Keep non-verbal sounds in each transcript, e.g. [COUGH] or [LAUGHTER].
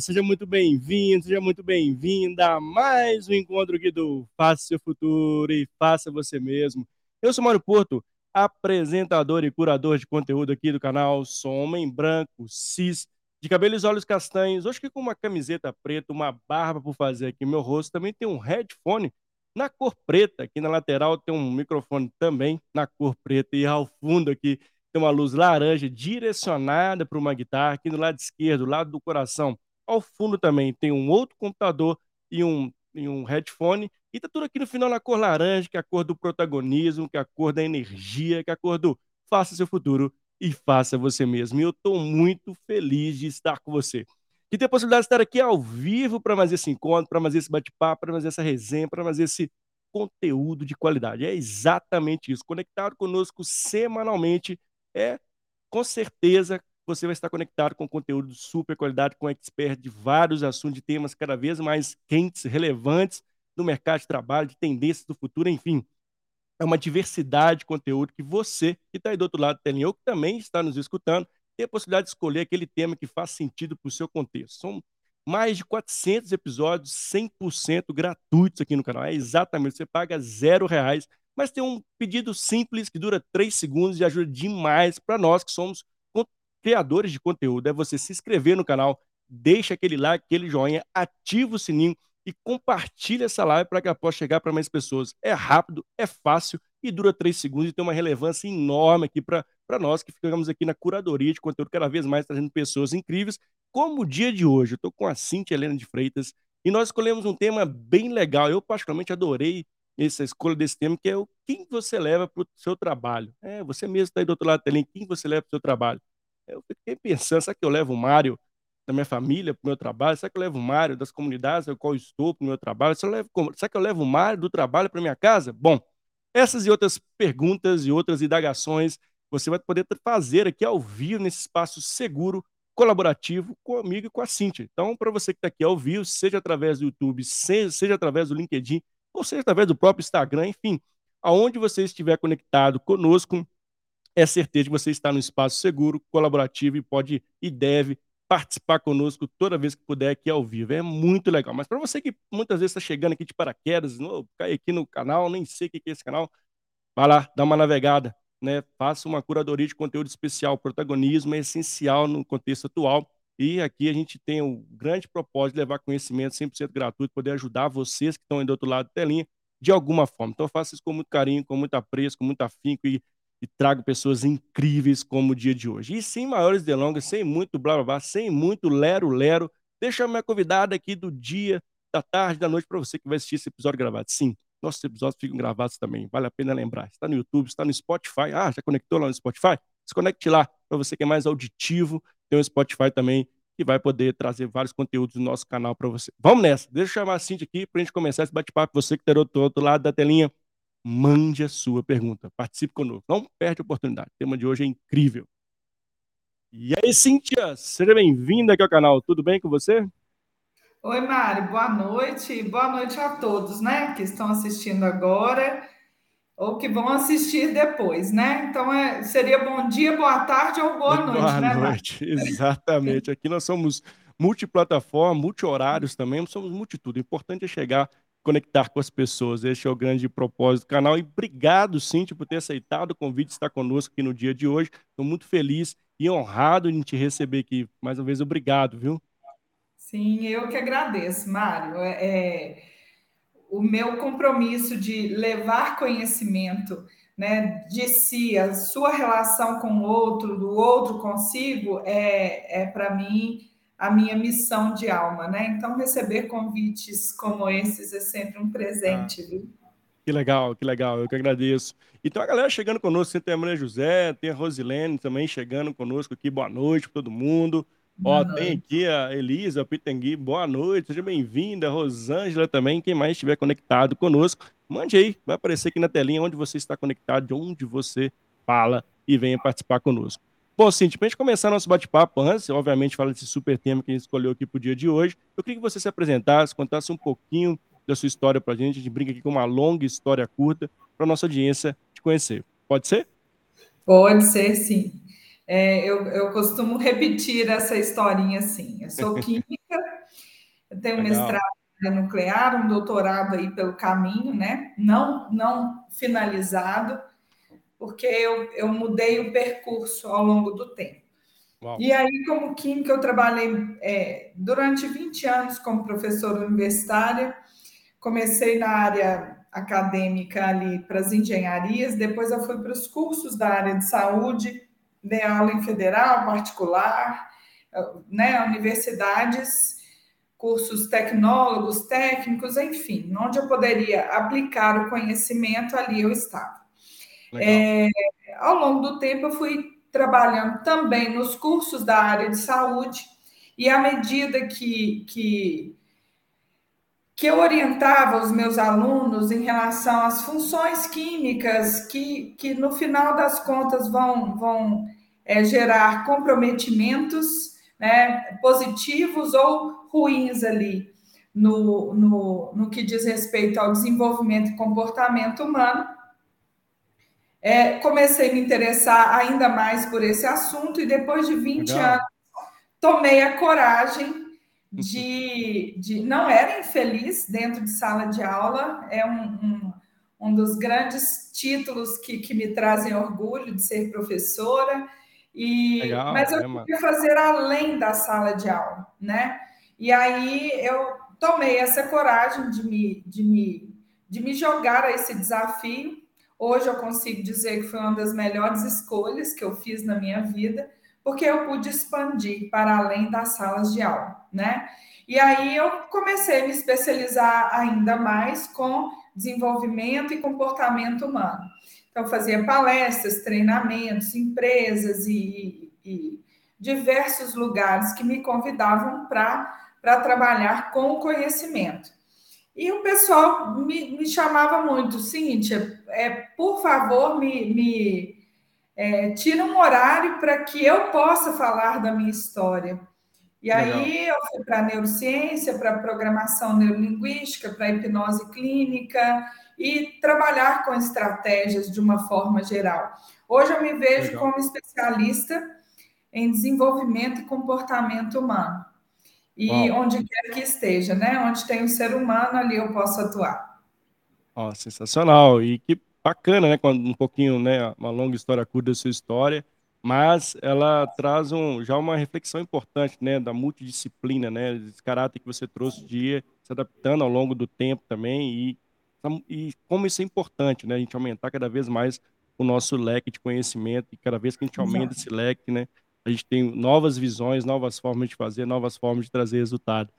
Seja muito bem-vindo, seja muito bem-vinda a mais um encontro aqui do Faça Seu Futuro e Faça Você Mesmo. Eu sou Mário Porto, apresentador e curador de conteúdo aqui do canal. Sou homem branco, cis, de cabelos e olhos castanhos. Hoje aqui com uma camiseta preta, uma barba por fazer aqui meu rosto. Também tem um headphone na cor preta. Aqui na lateral tem um microfone também na cor preta. E ao fundo aqui tem uma luz laranja direcionada para uma guitarra. Aqui no lado esquerdo, lado do coração, ao fundo também tem um outro computador e um, e um headphone. E tá tudo aqui no final na cor laranja, que é a cor do protagonismo, que é a cor da energia, que é a cor do faça seu futuro e faça você mesmo. E eu estou muito feliz de estar com você. Que ter a possibilidade de estar aqui ao vivo para fazer esse encontro, para fazer esse bate-papo, para fazer essa resenha, para fazer esse conteúdo de qualidade. É exatamente isso. Conectado conosco semanalmente é com certeza você vai estar conectado com conteúdo de super qualidade, com expert de vários assuntos, de temas cada vez mais quentes, relevantes no mercado de trabalho, de tendências do futuro, enfim. É uma diversidade de conteúdo que você, que está aí do outro lado da telinha, ou que também está nos escutando, tem a possibilidade de escolher aquele tema que faz sentido para o seu contexto. São mais de 400 episódios 100% gratuitos aqui no canal. É exatamente, você paga zero reais mas tem um pedido simples que dura três segundos e ajuda demais para nós que somos criadores de conteúdo. É você se inscrever no canal, deixa aquele like, aquele joinha, ativa o sininho e compartilha essa live para que ela possa chegar para mais pessoas. É rápido, é fácil e dura três segundos e tem uma relevância enorme aqui para nós que ficamos aqui na curadoria de conteúdo cada vez mais trazendo pessoas incríveis, como o dia de hoje. Eu estou com a Cintia Helena de Freitas e nós escolhemos um tema bem legal. Eu particularmente adorei essa escolha desse tema, que é o quem você leva para o seu trabalho. É, você mesmo está aí do outro lado da telinha, quem você leva para o seu trabalho. Eu fiquei pensando, será que eu levo o Mário da minha família para o meu trabalho? Será que eu levo o Mário das comunidades no qual eu estou para o meu trabalho? Será, levo, será que eu levo o Mário do trabalho para minha casa? Bom, essas e outras perguntas e outras indagações você vai poder fazer aqui ao vivo, nesse espaço seguro, colaborativo, comigo e com a Cintia. Então, para você que está aqui ao vivo, seja através do YouTube, seja, seja através do LinkedIn, ou seja através do próprio Instagram, enfim, aonde você estiver conectado conosco, é certeza que você está no espaço seguro, colaborativo e pode e deve participar conosco toda vez que puder aqui ao vivo. É muito legal. Mas para você que muitas vezes está chegando aqui de paraquedas, não, cai aqui no canal, nem sei o que é esse canal, vai lá, dá uma navegada, né? Faça uma curadoria de conteúdo especial. Protagonismo é essencial no contexto atual. E aqui a gente tem o grande propósito de levar conhecimento 100% gratuito, poder ajudar vocês que estão aí do outro lado da telinha de alguma forma. Então eu faço isso com muito carinho, com muito apreço, com muito afinco e, e trago pessoas incríveis como o dia de hoje. E sem maiores delongas, sem muito blá blá blá, sem muito lero-lero, deixa a minha convidada aqui do dia, da tarde, da noite, para você que vai assistir esse episódio gravado. Sim, nossos episódios ficam gravados também, vale a pena lembrar. Está no YouTube, está no Spotify. Ah, já conectou lá no Spotify? Se conecte lá, para você que é mais auditivo, tem o Spotify também, que vai poder trazer vários conteúdos do nosso canal para você. Vamos nessa, deixa eu chamar a Cintia aqui para a gente começar esse bate-papo. Você que está do outro lado da telinha, mande a sua pergunta, participe conosco, não perde a oportunidade. O tema de hoje é incrível. E aí, Cíntia, seja bem-vinda aqui ao canal, tudo bem com você? Oi, Mário, boa noite, boa noite a todos, né, que estão assistindo agora ou que vão assistir depois, né? Então é, seria bom dia, boa tarde ou boa noite, boa né? Boa noite, [LAUGHS] exatamente. Aqui nós somos multiplataforma, multi-horários também, somos multitudo. O importante é chegar, conectar com as pessoas. Esse é o grande propósito do canal. E obrigado, Cintia, por ter aceitado o convite de estar conosco aqui no dia de hoje. Estou muito feliz e honrado em te receber aqui. Mais uma vez, obrigado, viu? Sim, eu que agradeço, Mário. É, é o meu compromisso de levar conhecimento né, de si, a sua relação com o outro, do outro consigo, é, é para mim a minha missão de alma, né? Então, receber convites como esses é sempre um presente, ah, viu? Que legal, que legal, eu que agradeço. Então, a galera chegando conosco, tem a Maria José, tem a Rosilene também chegando conosco aqui, boa noite para todo mundo. Ó, tem aqui a Elisa Pitangui, boa noite, seja bem-vinda. Rosângela também, quem mais estiver conectado conosco, mande aí, vai aparecer aqui na telinha onde você está conectado, de onde você fala e venha participar conosco. Bom, Cintia, para a gente começar nosso bate-papo, antes, obviamente, fala desse super tema que a gente escolheu aqui para o dia de hoje, eu queria que você se apresentasse, contasse um pouquinho da sua história para a gente, a gente brinca aqui com uma longa história curta, para a nossa audiência te conhecer. Pode ser? Pode ser, sim. É, eu, eu costumo repetir essa historinha assim. Eu sou [LAUGHS] química, eu tenho Legal. mestrado nuclear, um doutorado aí pelo caminho, né? Não, não finalizado, porque eu, eu mudei o percurso ao longo do tempo. Uau. E aí, como química, eu trabalhei é, durante 20 anos como professora universitária. Comecei na área acadêmica ali para as engenharias, depois eu fui para os cursos da área de saúde, dei aula em federal, particular, né, universidades cursos tecnólogos, técnicos, enfim, onde eu poderia aplicar o conhecimento, ali eu estava. É, ao longo do tempo, eu fui trabalhando também nos cursos da área de saúde, e à medida que, que, que eu orientava os meus alunos em relação às funções químicas, que, que no final das contas vão, vão é, gerar comprometimentos né, positivos ou ruins ali no, no, no que diz respeito ao desenvolvimento e comportamento humano. É, comecei a me interessar ainda mais por esse assunto e depois de 20 Legal. anos tomei a coragem de, de. Não era infeliz dentro de sala de aula, é um, um, um dos grandes títulos que, que me trazem orgulho de ser professora. E, Legal, mas eu é queria fazer além da sala de aula, né? E aí eu tomei essa coragem de me, de me, de me jogar a esse desafio. Hoje eu consigo dizer que foi uma das melhores escolhas que eu fiz na minha vida, porque eu pude expandir para além das salas de aula, né? E aí eu comecei a me especializar ainda mais com desenvolvimento e comportamento humano. Então, fazia palestras, treinamentos, empresas e, e diversos lugares que me convidavam para trabalhar com conhecimento. E o pessoal me, me chamava muito, Cíntia, é, por favor, me, me é, tira um horário para que eu possa falar da minha história. E aí eu fui para neurociência, para programação neurolinguística, para hipnose clínica e trabalhar com estratégias de uma forma geral. Hoje eu me vejo Legal. como especialista em desenvolvimento e comportamento humano. E Uau. onde quer que esteja, né? Onde tem um ser humano, ali eu posso atuar. Ó, sensacional. E que bacana, né? Um pouquinho, né? Uma longa história curta da sua história, mas ela traz um, já uma reflexão importante, né? Da multidisciplina, né? Esse caráter que você trouxe de se adaptando ao longo do tempo também e, e como isso é importante, né? A gente aumentar cada vez mais o nosso leque de conhecimento e cada vez que a gente aumenta Exato. esse leque, né? A gente tem novas visões, novas formas de fazer, novas formas de trazer resultado.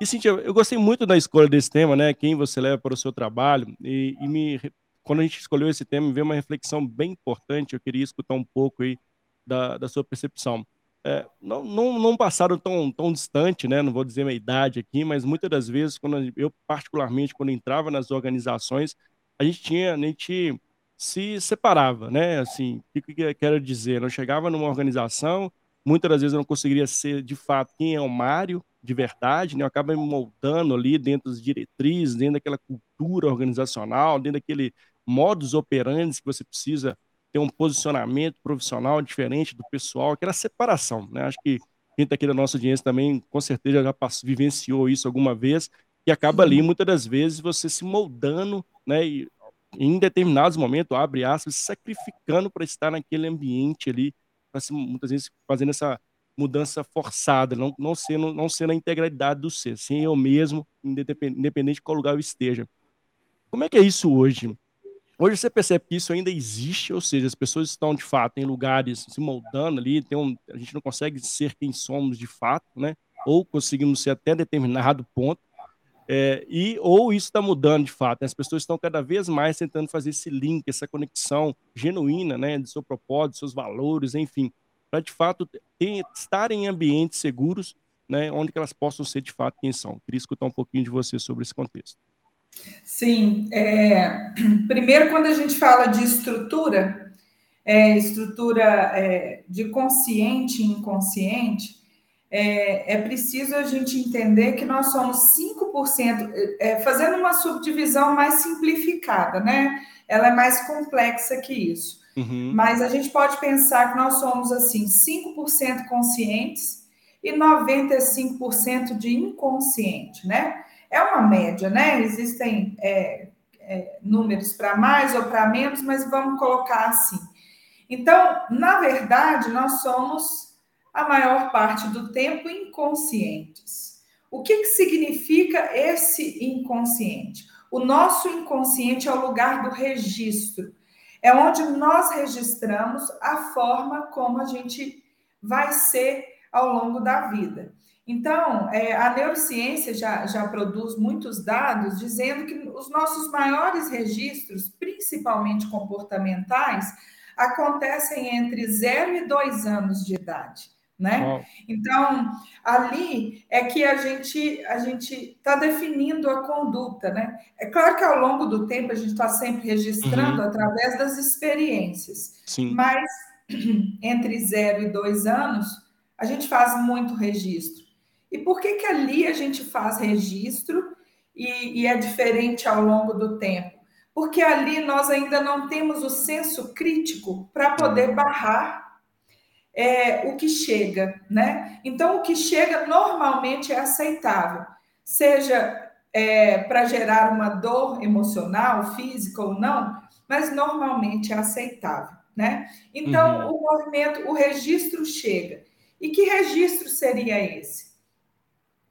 E, Cintia, eu gostei muito da escolha desse tema, né? Quem você leva para o seu trabalho. E, e me, quando a gente escolheu esse tema, veio uma reflexão bem importante. Eu queria escutar um pouco aí da, da sua percepção. É, não, não, não passaram tão, tão distante, né? Não vou dizer minha idade aqui, mas muitas das vezes, quando eu, particularmente, quando entrava nas organizações, a gente tinha, a gente se separava, né? Assim, o que, eu quero dizer? Eu chegava numa organização, muitas das vezes eu não conseguiria ser de fato quem é o Mário de verdade, né? Eu acaba me moldando ali dentro das diretrizes, dentro daquela cultura organizacional, dentro daquele modus operandi que você precisa ter um posicionamento profissional diferente do pessoal, aquela separação, né? Acho que quem está aqui da nossa audiência também, com certeza, já passou, vivenciou isso alguma vez, e acaba ali, muitas das vezes, você se moldando, né? E em determinados momentos, abre aspas, sacrificando para estar naquele ambiente ali, se, muitas vezes fazendo essa mudança forçada, não, não, sendo, não sendo a integralidade do ser, sem eu mesmo, independente de qual lugar eu esteja. Como é que é isso hoje? Hoje você percebe que isso ainda existe, ou seja, as pessoas estão de fato em lugares se moldando ali, tem um, a gente não consegue ser quem somos de fato, né? Ou conseguimos ser até determinado ponto, é, e ou isso está mudando de fato, né? as pessoas estão cada vez mais tentando fazer esse link, essa conexão genuína, né, do seu propósito, seus valores, enfim, para de fato ter, estar em ambientes seguros, né, onde elas possam ser de fato quem são. Queria escutar um pouquinho de você sobre esse contexto. Sim, é, [CLEARS THROAT] primeiro quando a gente fala de estrutura, é, estrutura é, de consciente e inconsciente, é, é preciso a gente entender que nós somos 5%, é, fazendo uma subdivisão mais simplificada, né? Ela é mais complexa que isso. Uhum. Mas a gente pode pensar que nós somos, assim, 5% conscientes e 95% de inconsciente, né? É uma média, né? Existem é, é, números para mais ou para menos, mas vamos colocar assim. Então, na verdade, nós somos a maior parte do tempo inconscientes. O que, que significa esse inconsciente? O nosso inconsciente é o lugar do registro, é onde nós registramos a forma como a gente vai ser ao longo da vida. Então, é, a neurociência já, já produz muitos dados dizendo que os nossos maiores registros, principalmente comportamentais, acontecem entre 0 e 2 anos de idade né? Então, ali é que a gente a gente está definindo a conduta, né? É claro que ao longo do tempo a gente está sempre registrando uhum. através das experiências, Sim. mas [CLEARS THROAT] entre zero e dois anos a gente faz muito registro. E por que que ali a gente faz registro e, e é diferente ao longo do tempo? Porque ali nós ainda não temos o senso crítico para poder barrar é, o que chega, né? Então, o que chega normalmente é aceitável, seja é, para gerar uma dor emocional, física ou não, mas normalmente é aceitável, né? Então, uhum. o movimento, o registro chega. E que registro seria esse?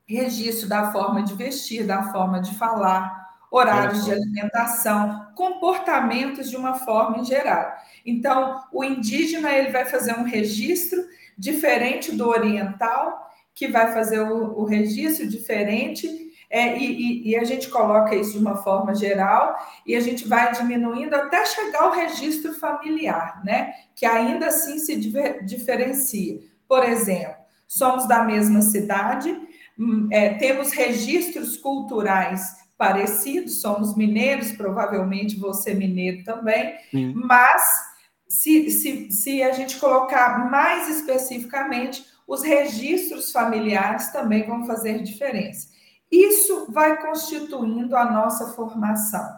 Registro da forma de vestir, da forma de falar, horários de alimentação, comportamentos de uma forma em geral. Então, o indígena ele vai fazer um registro diferente do oriental, que vai fazer o, o registro diferente, é, e, e, a gente coloca isso de uma forma geral, e a gente vai diminuindo até chegar ao registro familiar, né? Que ainda assim se diferencia. Por exemplo, somos da mesma cidade, hum, é, temos registros culturais parecidos, somos mineiros, provavelmente você é mineiro também, Sim. mas se, se, se a gente colocar mais especificamente, os registros familiares também vão fazer diferença. Isso vai constituindo a nossa formação.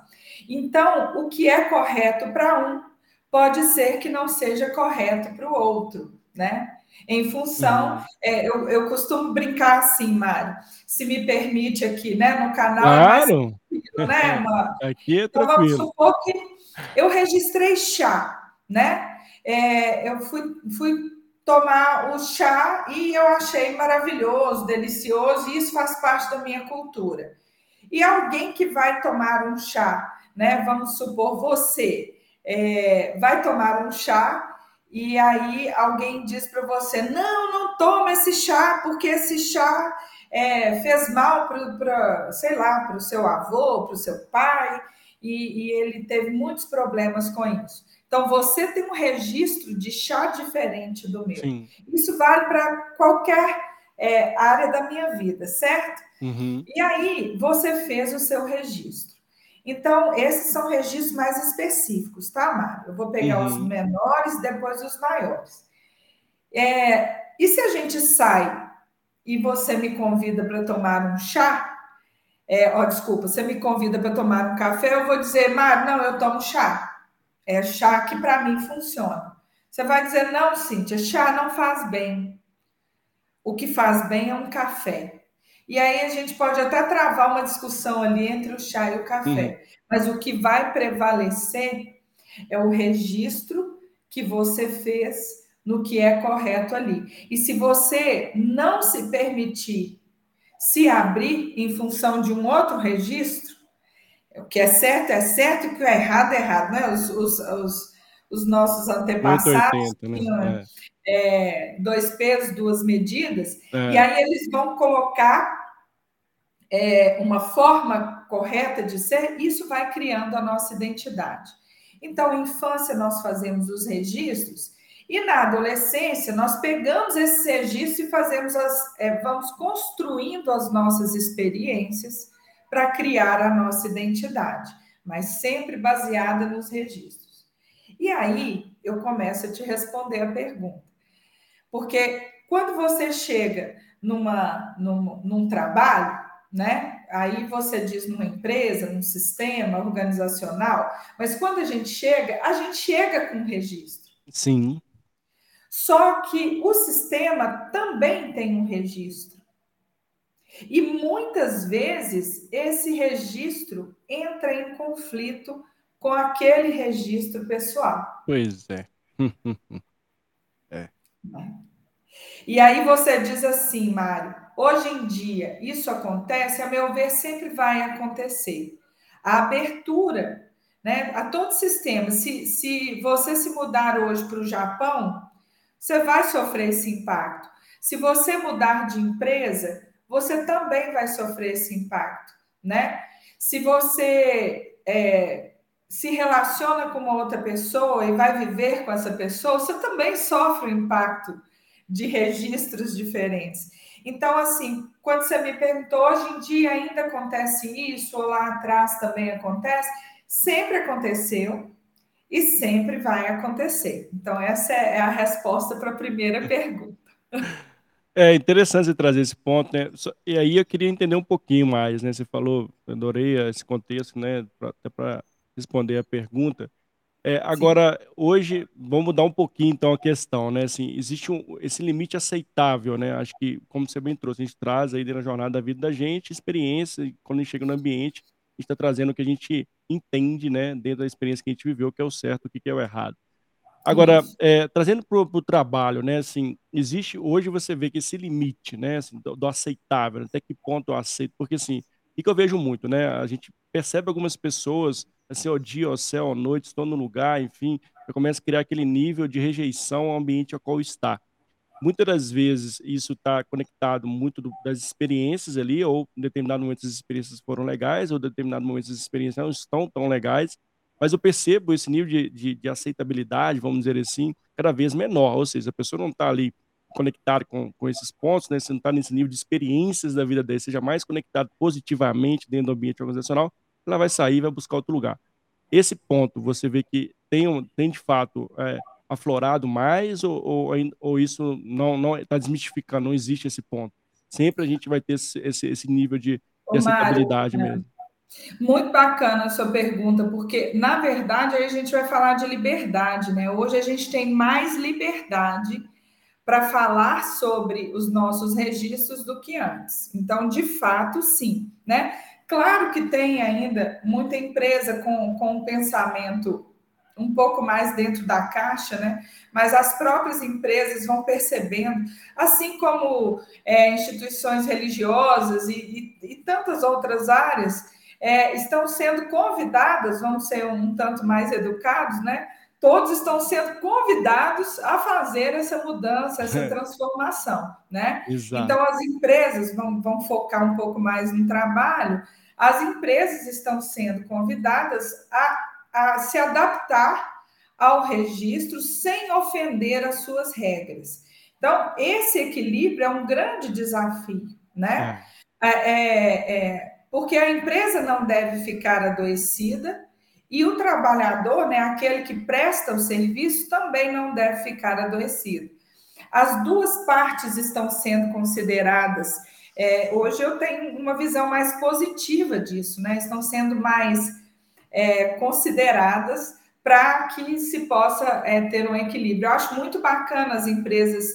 Então, o que é correto para um pode ser que não seja correto para o outro, né? Em função, uhum. é, eu, eu costumo brincar assim, Mário, se me permite aqui, né, no canal. Claro. É né, uma... [LAUGHS] Aqui é tranquilo. Então, vamos supor que eu registrei chá, né? É, eu fui, fui tomar o chá e eu achei maravilhoso, delicioso, e isso faz parte da minha cultura. E alguém que vai tomar um chá, né? Vamos supor você é, vai tomar um chá e aí alguém diz para você: não, não toma esse chá, porque esse chá é, fez mal para, sei lá, para o seu avô, para o seu pai, e, e ele teve muitos problemas com isso. Então, você tem um registro de chá diferente do meu. Sim. Isso vale para qualquer é, área da minha vida, certo? Uhum. E aí, você fez o seu registro. Então, esses são registros mais específicos, tá, Mário? Eu vou pegar uhum. os menores, depois os maiores. É, e se a gente sai e você me convida para tomar um chá, é, ó, desculpa, você me convida para tomar um café, eu vou dizer, Mário, não, eu tomo chá. É chá que para mim funciona. Você vai dizer, não, Cíntia, chá não faz bem. O que faz bem é um café. E aí a gente pode até travar uma discussão ali entre o chá e o café. Uhum. Mas o que vai prevalecer é o registro que você fez no que é correto ali. E se você não se permitir se abrir em função de um outro registro, o que é certo é certo e o que é errado é errado, né? Os, os, os, os nossos antepassados 80, né? é, dois pesos, duas medidas, é. e aí eles vão colocar é, uma forma correta de ser, isso vai criando a nossa identidade. Então, em infância, nós fazemos os registros, e na adolescência, nós pegamos esses registros e fazemos as, é, vamos construindo as nossas experiências para criar a nossa identidade, mas sempre baseada nos registros. E aí eu começo a te responder a pergunta. Porque quando você chega numa, num, num trabalho, né? Aí você diz numa empresa, num sistema organizacional, mas quando a gente chega, a gente chega com registro. Sim. Só que o sistema também tem um registro. E muitas vezes esse registro entra em conflito com aquele registro pessoal. Pois é. [LAUGHS] E aí você diz assim, Mário, hoje em dia isso acontece, a meu ver, sempre vai acontecer. A abertura né, a todo sistema. Se, se você se mudar hoje para o Japão, você vai sofrer esse impacto. Se você mudar de empresa, você também vai sofrer esse impacto, né? Se você é, se relaciona com uma outra pessoa e vai viver com essa pessoa, você também sofre o impacto de registros diferentes. Então, assim, quando você me perguntou, hoje em dia ainda acontece isso, ou lá atrás também acontece, sempre aconteceu e sempre vai acontecer. Então, essa é a resposta para a primeira [LAUGHS] pergunta. É interessante você trazer esse ponto, né? E aí eu queria entender um pouquinho mais, né? Você falou, adorei esse contexto, né? Até para responder a pergunta. É, agora, Sim. hoje, vamos mudar um pouquinho então a questão, né? Assim, existe um, esse limite aceitável, né? Acho que, como você bem trouxe, a gente traz aí na jornada da vida da gente, experiência, quando a gente chega no ambiente, a gente está trazendo o que a gente entende, né? Dentro da experiência que a gente viveu, o que é o certo, o que é o errado. Agora, é, trazendo para o trabalho, né? Assim, existe hoje você vê que esse limite, né? Assim, do, do aceitável, até que ponto eu aceito, porque assim, o que eu vejo muito, né? A gente percebe algumas pessoas assim, ao dia, ao céu, à noite, estão no lugar, enfim, começa a criar aquele nível de rejeição ao ambiente ao qual está. Muitas das vezes isso está conectado muito do, das experiências ali, ou em determinado momento as experiências foram legais, ou em determinado momento as experiências não estão tão legais, mas eu percebo esse nível de, de, de aceitabilidade, vamos dizer assim, cada vez menor, ou seja, a pessoa não está ali conectada com, com esses pontos, né? Você não está nesse nível de experiências da vida dele, seja mais conectado positivamente dentro do ambiente organizacional, ela vai sair e vai buscar outro lugar. Esse ponto, você vê que tem, tem de fato é, aflorado mais ou, ou, ou isso não está desmistificando, não existe esse ponto? Sempre a gente vai ter esse, esse, esse nível de, de aceitabilidade Mário, mesmo. Muito bacana a sua pergunta, porque, na verdade, aí a gente vai falar de liberdade, né? Hoje a gente tem mais liberdade para falar sobre os nossos registros do que antes. Então, de fato, sim, né? Claro que tem ainda muita empresa com, com um pensamento um pouco mais dentro da caixa, né? Mas as próprias empresas vão percebendo, assim como é, instituições religiosas e, e, e, tantas outras áreas é, estão sendo convidadas, vamos ser um tanto mais educados, né? Todos estão sendo convidados a fazer essa mudança, essa transformação, né? Exato. Então as empresas vão, vão focar um pouco mais no trabalho, as empresas estão sendo convidadas a a se adaptar ao registro sem ofender as suas regras. Então, esse equilíbrio é um grande desafio, né? É. É, é, é, porque a empresa não deve ficar adoecida e o trabalhador, né, aquele que presta o serviço, também não deve ficar adoecido. As duas partes estão sendo consideradas. É, hoje eu tenho uma visão mais positiva disso, né? Estão sendo mais é, consideradas para que se possa é, ter um equilíbrio. Eu acho muito bacana as empresas,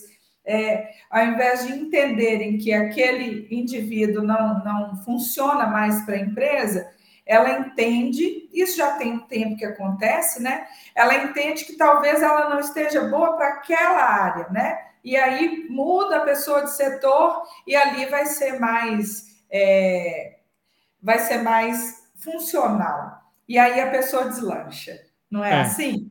é, ao invés de entenderem que aquele indivíduo não, não funciona mais para a empresa, ela entende, isso já tem um tempo que acontece, né? Ela entende que talvez ela não esteja boa para aquela área, né? E aí muda a pessoa de setor e ali vai ser mais é, vai ser mais funcional e aí a pessoa deslancha. Não é, é. assim?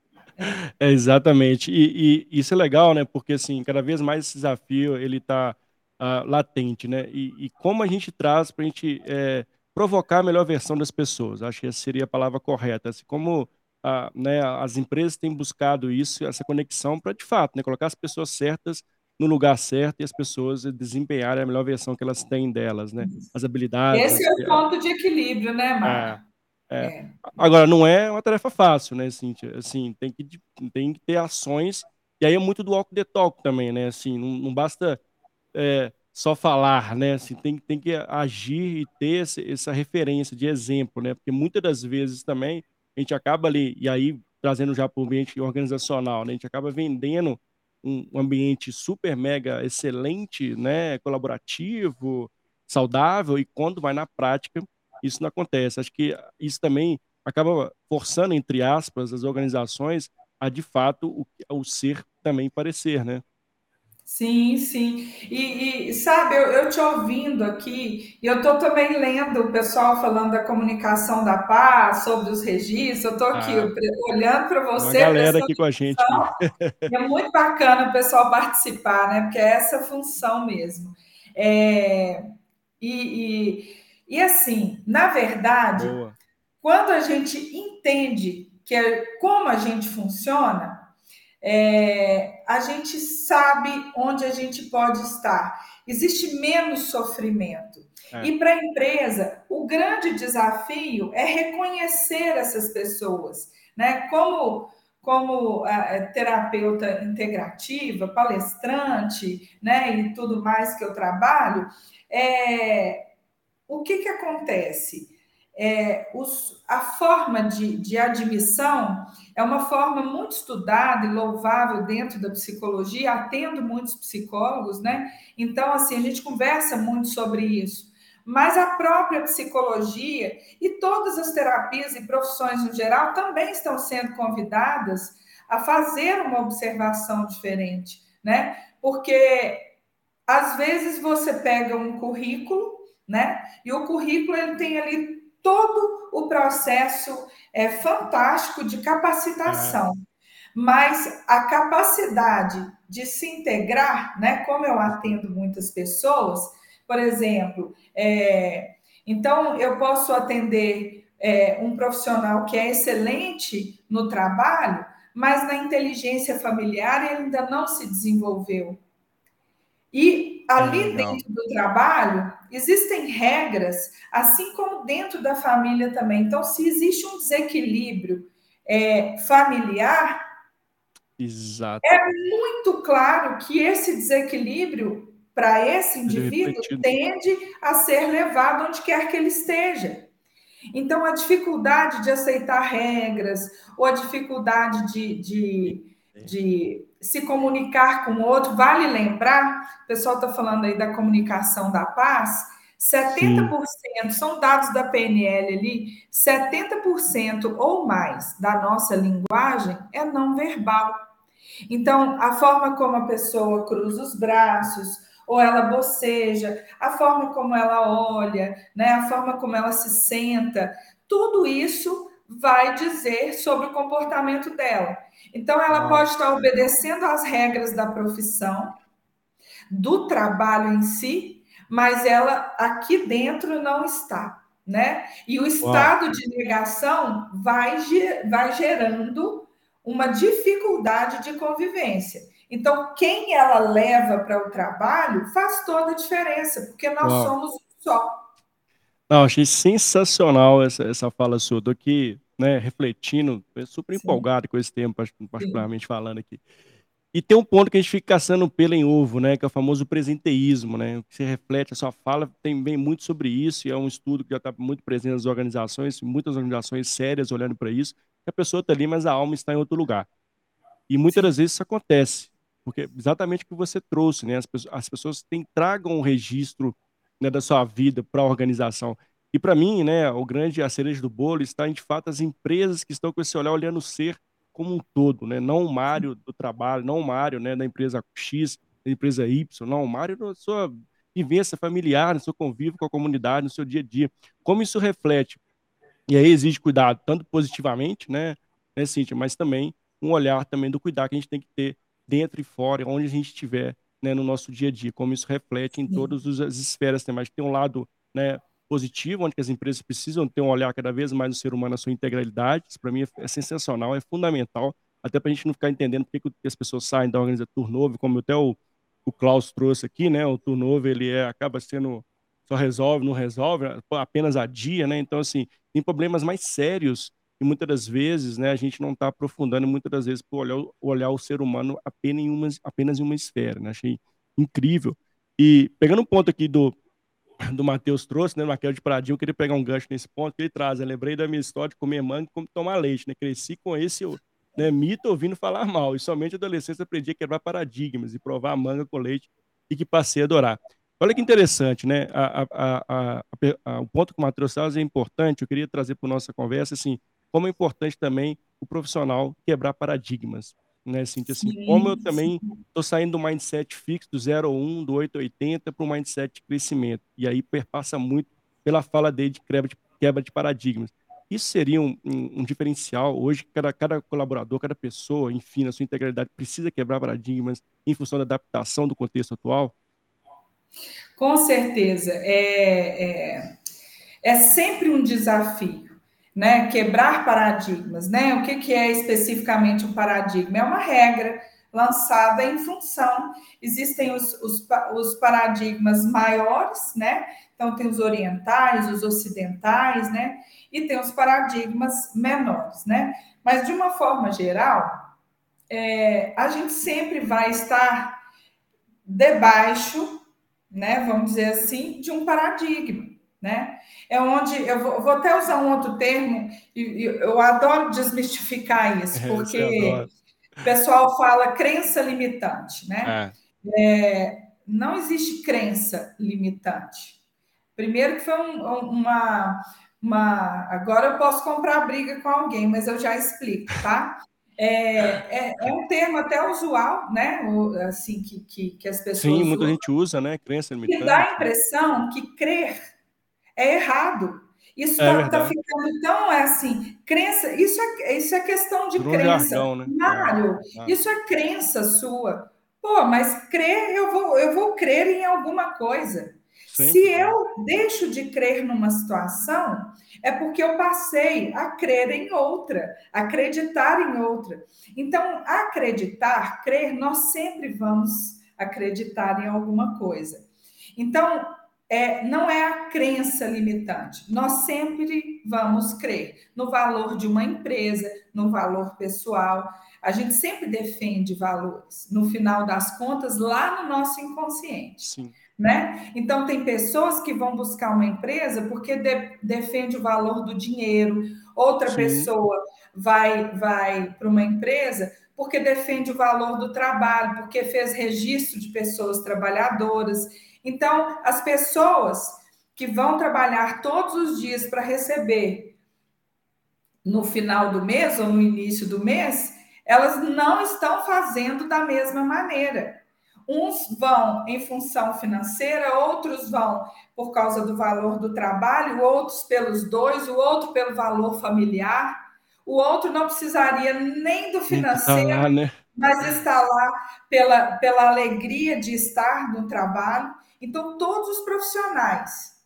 É, exatamente. E, e, isso é legal, né? Porque, assim, cada vez mais esse desafio, ele está uh, ah, latente, né? E, e, como a gente traz para a gente é, provocar a melhor versão das pessoas. Acho que essa seria a palavra correta. Assim, como uh, né, as empresas têm buscado isso, essa conexão, para, de fato, né, colocar as pessoas certas no lugar certo e as pessoas desempenharem a melhor versão que elas têm delas, né? As habilidades. Esse é o ponto de equilíbrio, né, Marco? É. É. É. Agora, não é uma tarefa fácil, né, Cíntia? Assim, tem que, tem que ter ações, e aí é muito do walk the talk também, né? Assim, não, não basta é, só falar, né? Assim, tem, tem que agir e ter essa referência de exemplo, né? Porque muitas das vezes também a gente acaba ali, e aí trazendo já para o ambiente organizacional, né? A gente acaba vendendo um ambiente super mega excelente, né? Colaborativo, saudável, e quando vai na prática, isso não acontece. Acho que isso também acaba forçando, entre aspas, as organizações a de fato o, o ser também parecer, né? Sim, sim. E, e sabe, eu, eu, te ouvindo aqui, e eu estou também lendo o pessoal falando da comunicação da paz, sobre os registros, eu estou aqui ah, olhando para você. Uma galera aqui com a gente. é muito bacana o pessoal participar, né? Porque é essa função mesmo. É, e, e, e assim, na verdade, Boa. quando a gente entende que é, como a gente funciona, é, a gente sabe onde a gente pode estar. Existe menos sofrimento. É. E para a empresa, o grande desafio é reconhecer essas pessoas, né? Como como terapeuta integrativa, palestrante, né, e tudo mais que eu trabalho, é, o que que acontece? É, os, a forma de, de admissão é uma forma muito estudada e louvável dentro da psicologia, atendo muitos psicólogos, né? Então, assim, a gente conversa muito sobre isso. Mas a própria psicologia e todas as terapias e profissões no geral também estão sendo convidadas a fazer uma observação diferente, né? Porque às vezes você pega um currículo, né? E o currículo ele tem ali todo o processo é fantástico de capacitação. Mas a capacidade de se integrar, né? Como eu atendo muitas pessoas, por exemplo, é, então eu posso atender é, um profissional que é excelente no trabalho, mas na inteligência familiar ele ainda não se desenvolveu. E ali dentro do trabalho, existem regras, assim como dentro da família também. Então, se existe um desequilíbrio é, familiar, Exato. é muito claro que esse desequilíbrio para esse indivíduo tende a ser levado onde quer que ele esteja. Então, a dificuldade de aceitar regras, ou a dificuldade de, de, de se comunicar com o outro, vale lembrar, o pessoal está falando aí da comunicação da paz, 70% Sim. são dados da PNL ali, 70% ou mais da nossa linguagem é não verbal. Então, a forma como a pessoa cruza os braços, ou ela boceja, a forma como ela olha, né, a forma como ela se senta, tudo isso vai dizer sobre o comportamento dela. Então, ela Nossa. pode estar obedecendo às regras da profissão, do trabalho em si, mas ela aqui dentro não está, né? E o estado Uau. de negação vai, vai gerando uma dificuldade de convivência. Então, quem ela leva para o trabalho faz toda a diferença, porque nós Uau. somos um só. Não, achei sensacional essa, essa fala sua. Tô aqui, né, refletindo, super Sim. empolgado com esse tema, particularmente Sim. falando aqui. E tem um ponto que a gente fica caçando pelo em ovo, né, que é o famoso presenteísmo, né, que se reflete, a sua fala tem bem muito sobre isso, e é um estudo que já está muito presente nas organizações, muitas organizações sérias olhando para isso, que a pessoa está ali, mas a alma está em outro lugar. E muitas das vezes isso acontece, porque exatamente o que você trouxe, né, as pessoas, as pessoas têm, tragam um registro né, da sua vida para a organização. E para mim, né, o grande a cereja do bolo está em de fato as empresas que estão com esse olhar olhando o ser como um todo, né? Não o Mário do trabalho, não o Mário, né, da empresa X, da empresa Y, não o Mário da sua vivência familiar, no seu convívio com a comunidade, no seu dia a dia. Como isso reflete? E aí exige cuidado, tanto positivamente, né, né Cíntia, mas também um olhar também do cuidado que a gente tem que ter dentro e fora, onde a gente estiver, né, no nosso dia a dia, como isso reflete em todas as esferas temáticas. Tem um lado né, positivo, onde as empresas precisam ter um olhar cada vez mais no ser humano, na sua integralidade. Isso para mim é, é, sensacional, é fundamental, até para a gente não ficar entendendo por que, que as pessoas saem da organização turnover, como até o, o Klaus trouxe aqui, né? O turnover ele é, acaba sendo só resolve, não resolve, apenas adia, né? Então, assim, tem problemas mais sérios e muitas das vezes, né, a gente não está aprofundando muitas das vezes por olhar, olhar o ser humano apenas em uma, apenas em uma esfera, né? Achei incrível. E pegando um ponto aqui do, do Matheus trouxe, né, Maquel de Pradinho, eu queria pegar um gancho nesse ponto que ele traz. Eu lembrei da minha história de comer manga e como tomar leite, né? Cresci com esse né, mito ouvindo falar mal, e somente na adolescência aprendi a quebrar paradigmas e provar a manga com leite e que passei a adorar. Olha que interessante, né? A, a, a, o ponto que o Matheus traz é importante, eu queria trazer para nossa conversa, assim, como é importante também o profissional quebrar paradigmas né, Cintia? Assim, sim, como eu também estou saindo do mindset fixo, do 0 1, do 880, para o mindset de crescimento. E aí perpassa muito pela fala dele de quebra de, quebra de paradigmas. Isso seria um, um, um, diferencial. Hoje, cada, cada colaborador, cada pessoa, enfim, na sua integralidade, precisa quebrar paradigmas em função da adaptação do contexto atual? Com certeza. É, é, é sempre um desafio né? Quebrar paradigmas, né? O que, que é especificamente um paradigma? É uma regra lançada em função. Existem os, os, os paradigmas maiores, né? Então, tem os orientais, os ocidentais, né? E tem os paradigmas menores, né? Mas, de uma forma geral, é, a gente sempre vai estar debaixo, né? Vamos dizer assim, de um paradigma né? É onde eu vou, vou, até usar um outro termo, e, eu adoro desmistificar isso, é, porque o pessoal fala crença limitante, né? É. É, não existe crença limitante. Primeiro que foi um, uma, uma. Agora eu posso comprar briga com alguém, mas eu já explico, tá? É, é, é, um termo até usual, né? Assim, que, que, que, as pessoas. Sim, muita usam, gente usa, né? Crença limitante. Que dá a impressão que crer é errado. Isso está é tá ficando tão é assim, crença, isso é, isso é questão de crença. Jargão, né? Mário, é, isso é crença sua. Pô, mas crer, eu vou, eu vou crer em alguma coisa. Sempre. Se eu deixo de crer numa situação, é porque eu passei a crer em outra, acreditar em outra. Então, acreditar, crer, nós sempre vamos acreditar em alguma coisa. Então, é, não é a crença limitante. Nós sempre vamos crer no valor de uma empresa, no valor pessoal. A gente sempre defende valores, no final das contas, lá no nosso inconsciente. Sim. Né? Então, tem pessoas que vão buscar uma empresa porque de, defende o valor do dinheiro, outra Sim. pessoa vai, vai para uma empresa porque defende o valor do trabalho, porque fez registro de pessoas trabalhadoras. Então, as pessoas que vão trabalhar todos os dias para receber no final do mês ou no início do mês, elas não estão fazendo da mesma maneira. Uns vão em função financeira, outros vão por causa do valor do trabalho, outros pelos dois, o outro pelo valor familiar, o outro não precisaria nem do financeiro, tá lá, né? mas está lá pela, pela alegria de estar no trabalho. Então, todos os profissionais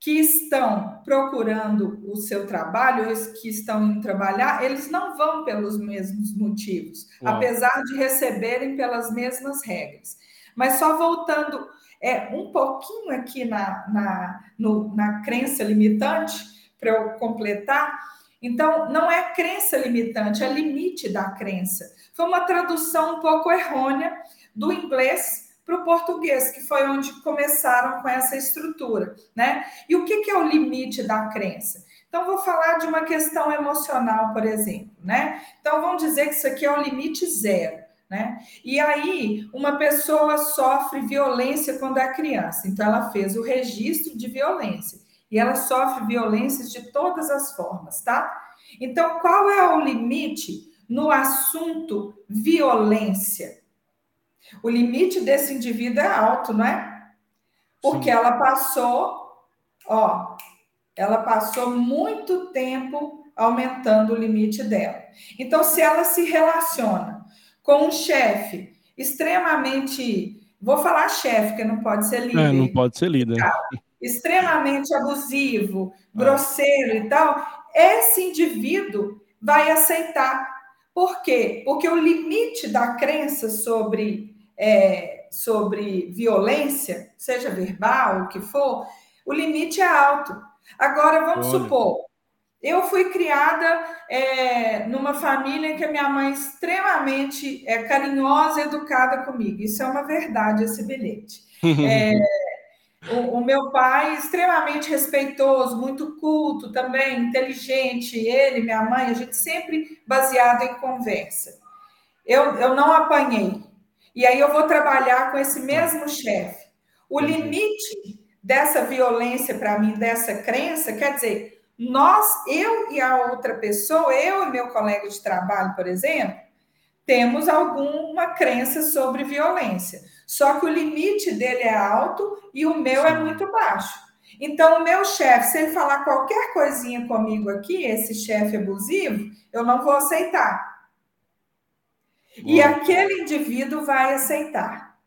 que estão procurando o seu trabalho, os que estão indo trabalhar, eles não vão pelos mesmos motivos, Uau. apesar de receberem pelas mesmas regras. Mas só voltando é, um pouquinho aqui na, na, no, na crença limitante, para eu completar. Então, não é crença limitante, é limite da crença. Foi uma tradução um pouco errônea do inglês para o português, que foi onde começaram com essa estrutura, né? E o que, que é o limite da crença? Então, vou falar de uma questão emocional, por exemplo, né? Então, vamos dizer que isso aqui é o limite zero, né? E aí, uma pessoa sofre violência quando é criança, então ela fez o registro de violência e ela sofre violências de todas as formas, tá? Então, qual é o limite no assunto violência? O limite desse indivíduo é alto, não é? Porque Sim. ela passou, ó, ela passou muito tempo aumentando o limite dela. Então, se ela se relaciona com um chefe extremamente, vou falar chefe, que não pode ser líder. É, não pode ser líder. Extremamente abusivo, ah. grosseiro e tal, esse indivíduo vai aceitar. Por quê? Porque o limite da crença sobre é, sobre violência, seja verbal, o que for, o limite é alto. Agora, vamos Olha. supor, eu fui criada é, numa família que a minha mãe é extremamente é, carinhosa e educada comigo. Isso é uma verdade, esse bilhete. [LAUGHS] É, o, o, meu pai, extremamente respeitoso, muito culto também, inteligente, ele, minha mãe, a gente sempre baseado em conversa. Eu, eu não apanhei. E aí eu vou trabalhar com esse mesmo chefe. O limite dessa violência para mim, dessa crença, quer dizer, nós, eu e a outra pessoa, eu e meu colega de trabalho, por exemplo, temos alguma crença sobre violência. Só que o limite dele é alto e o meu é muito baixo. Então, o meu chefe, se ele falar qualquer coisinha comigo aqui, esse chefe abusivo, eu não vou aceitar. E aquele indivíduo vai aceitar,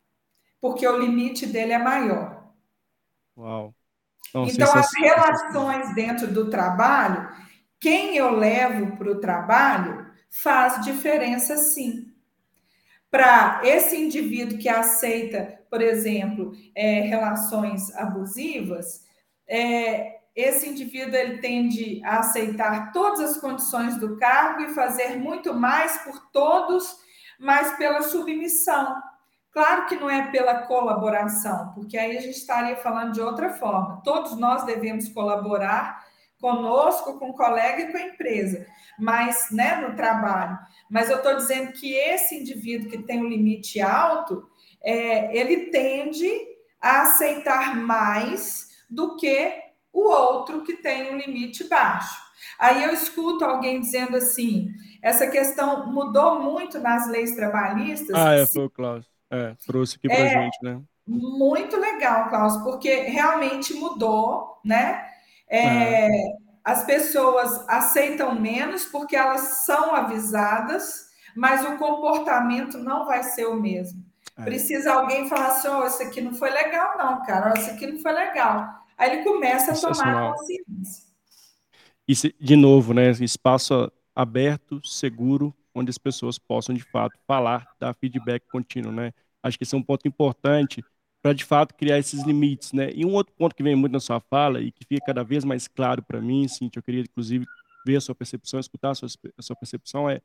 porque o limite dele é maior. Uau. Não, então, as relações dentro do trabalho, quem eu levo para o trabalho faz diferença sim para esse indivíduo que aceita, por exemplo, é, relações abusivas, é, esse indivíduo ele tende a aceitar todas as condições do cargo e fazer muito mais por todos, mas pela submissão. Claro que não é pela colaboração, porque aí a gente estaria falando de outra forma. Todos nós devemos colaborar conosco, com o colega e com a empresa, mas né, no trabalho. Mas eu estou dizendo que esse indivíduo que tem um limite alto, é, ele tende a aceitar mais do que o outro que tem um limite baixo. Aí eu escuto alguém dizendo assim: essa questão mudou muito nas leis trabalhistas. Ah, é, foi o Klaus. É, trouxe aqui para é, gente, né? Muito legal, Klaus, porque realmente mudou, né? É, as pessoas aceitam menos porque elas são avisadas, mas o comportamento não vai ser o mesmo. É. Precisa alguém falar assim: oh, isso aqui não foi legal, não, cara, oh, isso aqui não foi legal. Aí ele começa a tomar consciência. E, de novo, né? Espaço aberto, seguro, onde as pessoas possam, de fato, falar, dar feedback contínuo, né? Acho que esse é um ponto importante para de fato criar esses limites, né? E um outro ponto que vem muito na sua fala e que fica cada vez mais claro para mim, Cintia, eu queria inclusive ver a sua percepção, escutar a sua, a sua percepção é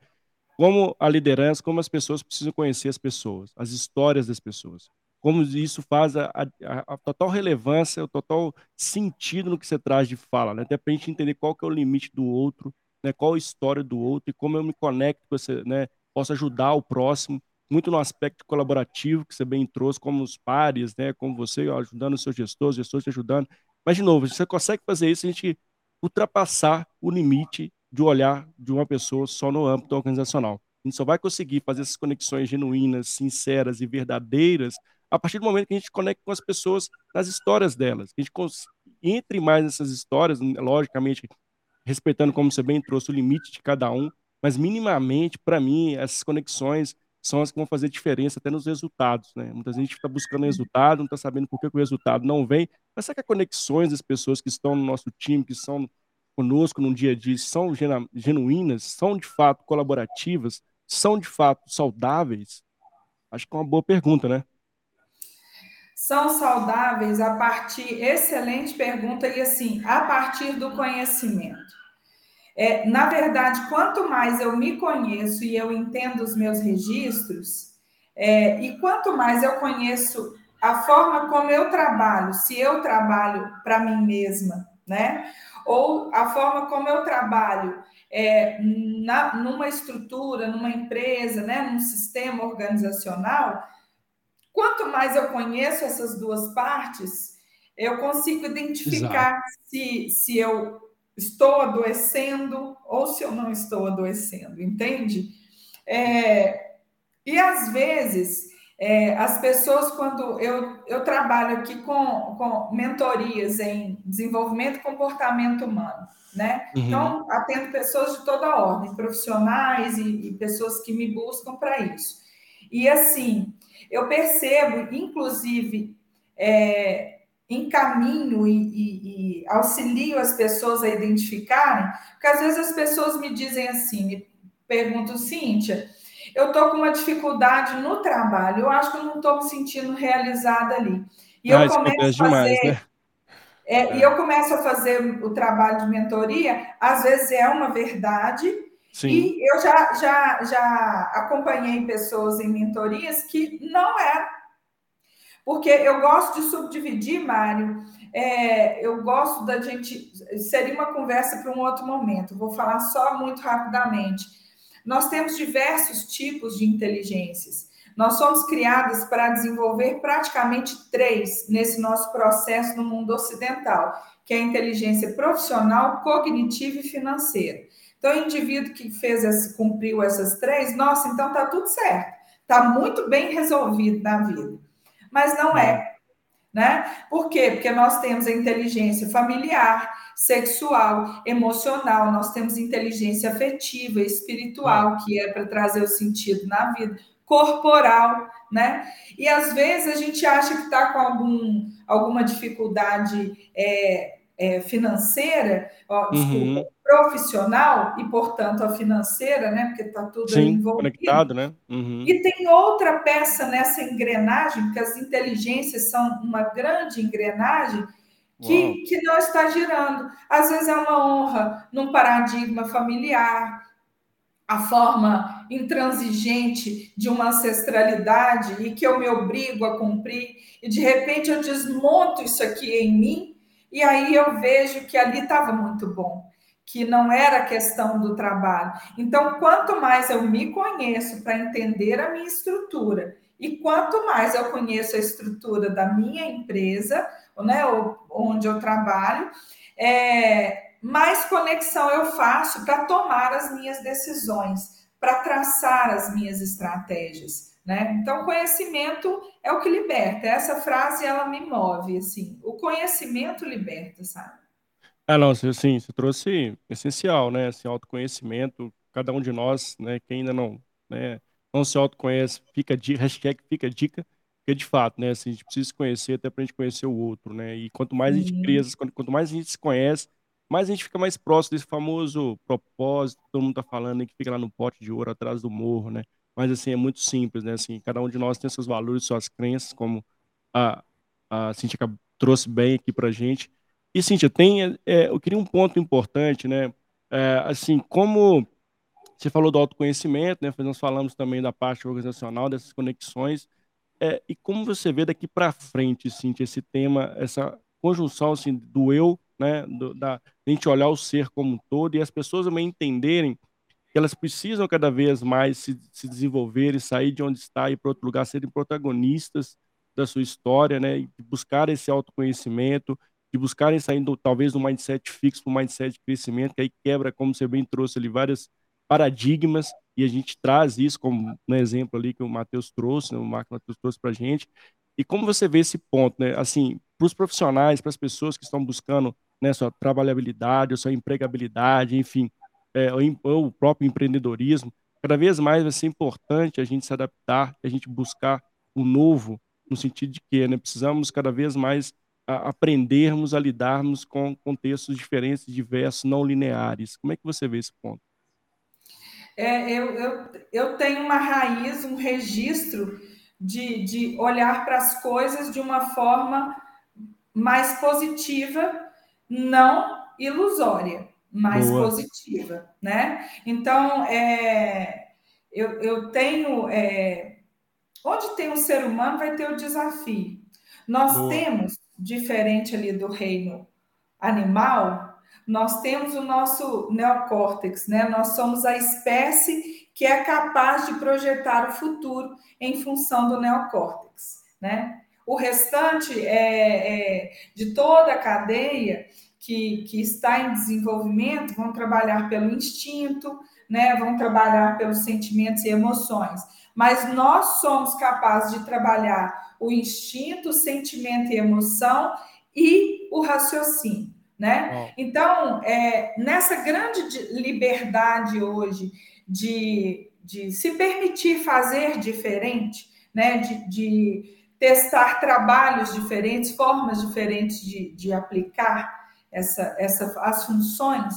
como a liderança, como as pessoas precisam conhecer as pessoas, as histórias das pessoas, como isso faz a, a, a total relevância, o total sentido no que você traz de fala, né? Até para a gente entender qual que é o limite do outro, né? Qual a história do outro e como eu me conecto com você, né? Posso ajudar o próximo muito no aspecto colaborativo que você bem trouxe, como os pares, né, como você ajudando o seu gestor, os gestores te ajudando. Mas, de novo, você consegue fazer isso, a gente ultrapassar o limite de olhar de uma pessoa só no âmbito organizacional. A gente só vai conseguir fazer essas conexões genuínas, sinceras e verdadeiras a partir do momento que a gente conecta com as pessoas nas histórias delas, a gente entre mais nessas histórias, logicamente, respeitando, como você bem trouxe, o limite de cada um, mas minimamente, para mim, essas conexões são as que vão fazer diferença até nos resultados, né? Muita gente está buscando resultado, não está sabendo por que, que, o resultado não vem, mas será que as conexões das pessoas que estão no nosso time, que são conosco no dia a dia, são genuínas, são de fato colaborativas, são de fato saudáveis? Acho que é uma boa pergunta, né? São saudáveis a partir, excelente pergunta, e assim, a partir do conhecimento. É, na verdade, quanto mais eu me conheço e eu entendo os meus registros, é, e quanto mais eu conheço a forma como eu trabalho, se eu trabalho para mim mesma, né? Ou a forma como eu trabalho é, na, numa estrutura, numa empresa, né? num sistema organizacional, quanto mais eu conheço essas duas partes, eu consigo identificar se, se eu estou adoecendo ou se eu não estou adoecendo, entende? É, e às vezes, é, as pessoas, quando eu, eu trabalho aqui com, com mentorias em desenvolvimento e comportamento humano, né? Uhum. Então, atendo pessoas de toda ordem, profissionais e, e pessoas que me buscam para isso. E assim, eu percebo, inclusive, é, encaminho e, e, e, auxilio as pessoas a identificarem, porque às vezes as pessoas me dizem assim, me perguntam, Cíntia, eu estou com uma dificuldade no trabalho, eu acho que eu não estou me sentindo realizada ali. E ah, eu começo a fazer. Demais, né? é, é. E eu começo a fazer o trabalho de mentoria, às vezes é uma verdade, Sim. e eu já, já, já acompanhei pessoas em mentorias que não é Porque eu gosto de subdividir, Mário, é, eu gosto da gente. Seria uma conversa para um outro momento, vou falar só muito rapidamente. Nós temos diversos tipos de inteligências. Nós somos criadas para desenvolver praticamente três nesse nosso processo no mundo ocidental, que é a inteligência profissional, cognitiva e financeira. Então, o indivíduo que fez esse, cumpriu essas três, nossa, então tá tudo certo, tá muito bem resolvido na vida. Mas não é, né? Por quê? Porque nós temos a inteligência familiar, sexual, emocional, nós temos inteligência afetiva, espiritual, que é para trazer o sentido na vida, corporal, né? E às vezes a gente acha que está com algum, alguma dificuldade é, é, financeira, ó, desculpa, uhum. profissional e, portanto, a financeira, né? Porque está tudo Sim, envolvido. conectado, né? Uhum. E tem outra peça nessa engrenagem, porque as inteligências são uma grande engrenagem que, que não está girando. Às vezes é uma honra num paradigma familiar, a forma intransigente de uma ancestralidade e que eu me obrigo a cumprir, e de repente eu desmonto isso aqui em mim e aí eu vejo que ali estava muito bom, que não era questão do trabalho. Então, quanto mais eu me conheço para entender a minha estrutura, e quanto mais eu conheço a estrutura da minha empresa, né, onde eu trabalho, é, mais conexão eu faço para tomar as minhas decisões, para traçar as minhas estratégias. Né? Então, conhecimento é o que liberta. Essa frase ela me move, assim. O conhecimento liberta, sabe? Ah, não, assim, você trouxe essencial, né? Esse autoconhecimento, cada um de nós, né? Quem ainda não, né? Não se autoconhece, fica de hashtag fica dica, porque de fato, né? Assim, a gente precisa se conhecer até para a gente conhecer o outro, né? E quanto mais a gente uhum. cria, quanto, quanto mais a gente se conhece, mais a gente fica mais próximo desse famoso propósito, todo mundo tá falando, né, que fica lá no pote de ouro atrás do morro, né? Mas assim, é muito simples, né? Assim, cada um de nós tem seus valores, suas crenças, como a, a Cintia trouxe bem aqui pra gente. E, Cintia, tem, é, eu queria um ponto importante, né? É, assim, como você falou do autoconhecimento, né? Nós falamos também da parte organizacional, dessas conexões, é, e como você vê daqui para frente, Cintia, esse tema, essa conjunção assim, do eu, né? Do, da, a gente olhar o ser como um todo e as pessoas também entenderem elas precisam cada vez mais se, se desenvolver e sair de onde está e para outro lugar, serem protagonistas da sua história, né? E buscar esse autoconhecimento, de buscarem saindo talvez do mindset fixo para um mindset de crescimento, que aí quebra, como você bem trouxe ali, vários paradigmas, e a gente traz isso como um exemplo ali que o Matheus trouxe, né? o Marco Matheus trouxe para a gente. E como você vê esse ponto, né? Assim, para os profissionais, para as pessoas que estão buscando né, sua trabalhabilidade, sua empregabilidade, enfim, é, o próprio empreendedorismo, cada vez mais vai ser importante a gente se adaptar, a gente buscar o novo, no sentido de que né, precisamos cada vez mais a, aprendermos a lidarmos com contextos diferentes, diversos, não lineares. Como é que você vê esse ponto? É, eu, eu, eu tenho uma raiz, um registro de, de olhar para as coisas de uma forma mais positiva, não ilusória mais Boa. positiva, né? Então, é, eu, eu tenho. É, onde tem um ser humano, vai ter o desafio. Nós Boa. temos, diferente ali do reino animal, nós temos o nosso neocórtex, né? Nós somos a espécie que é capaz de projetar o futuro em função do neocórtex, né? O restante é, é de toda a cadeia que, que está em desenvolvimento vão trabalhar pelo instinto, né, vão trabalhar pelos sentimentos e emoções. Mas nós somos capazes de trabalhar o instinto, o sentimento e emoção e o raciocínio. Né? Então, é, nessa grande liberdade hoje de, de se permitir fazer diferente, né? de, de testar trabalhos diferentes, formas diferentes de, de aplicar essa, essa, as funções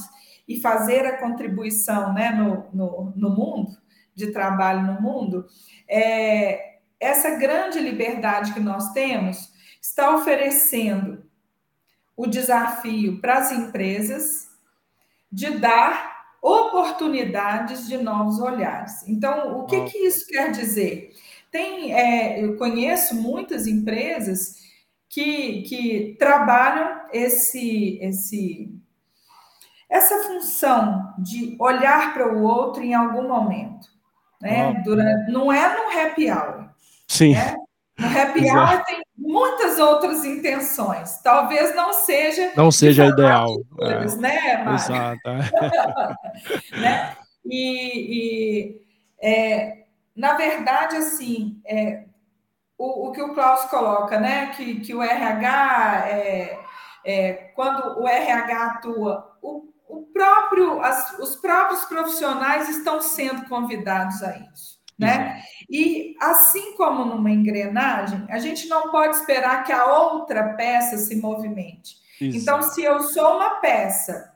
e fazer a contribuição né, no, no, no mundo, de trabalho no mundo, é, essa grande liberdade que nós temos está oferecendo o desafio para as empresas de dar oportunidades de novos olhares. Então, o que, que isso quer dizer? Tem, é, eu conheço muitas empresas que, que trabalham esse, esse, essa função de olhar para o outro em algum momento. Né? Durante, não é no happy hour. Sim. Né? No happy hour tem muitas outras intenções. Talvez não seja. Não seja ideal. É. Né, Mário? Exato. [LAUGHS] né? E, e é, na verdade, assim, é, o, o, que o Klaus coloca, né? Que, que o RH, é, é, quando o RH atua, o, o próprio, as, os próprios profissionais estão sendo convidados a isso. Né? E assim como numa engrenagem, a gente não pode esperar que a outra peça se movimente. Exato. Então, se eu sou uma peça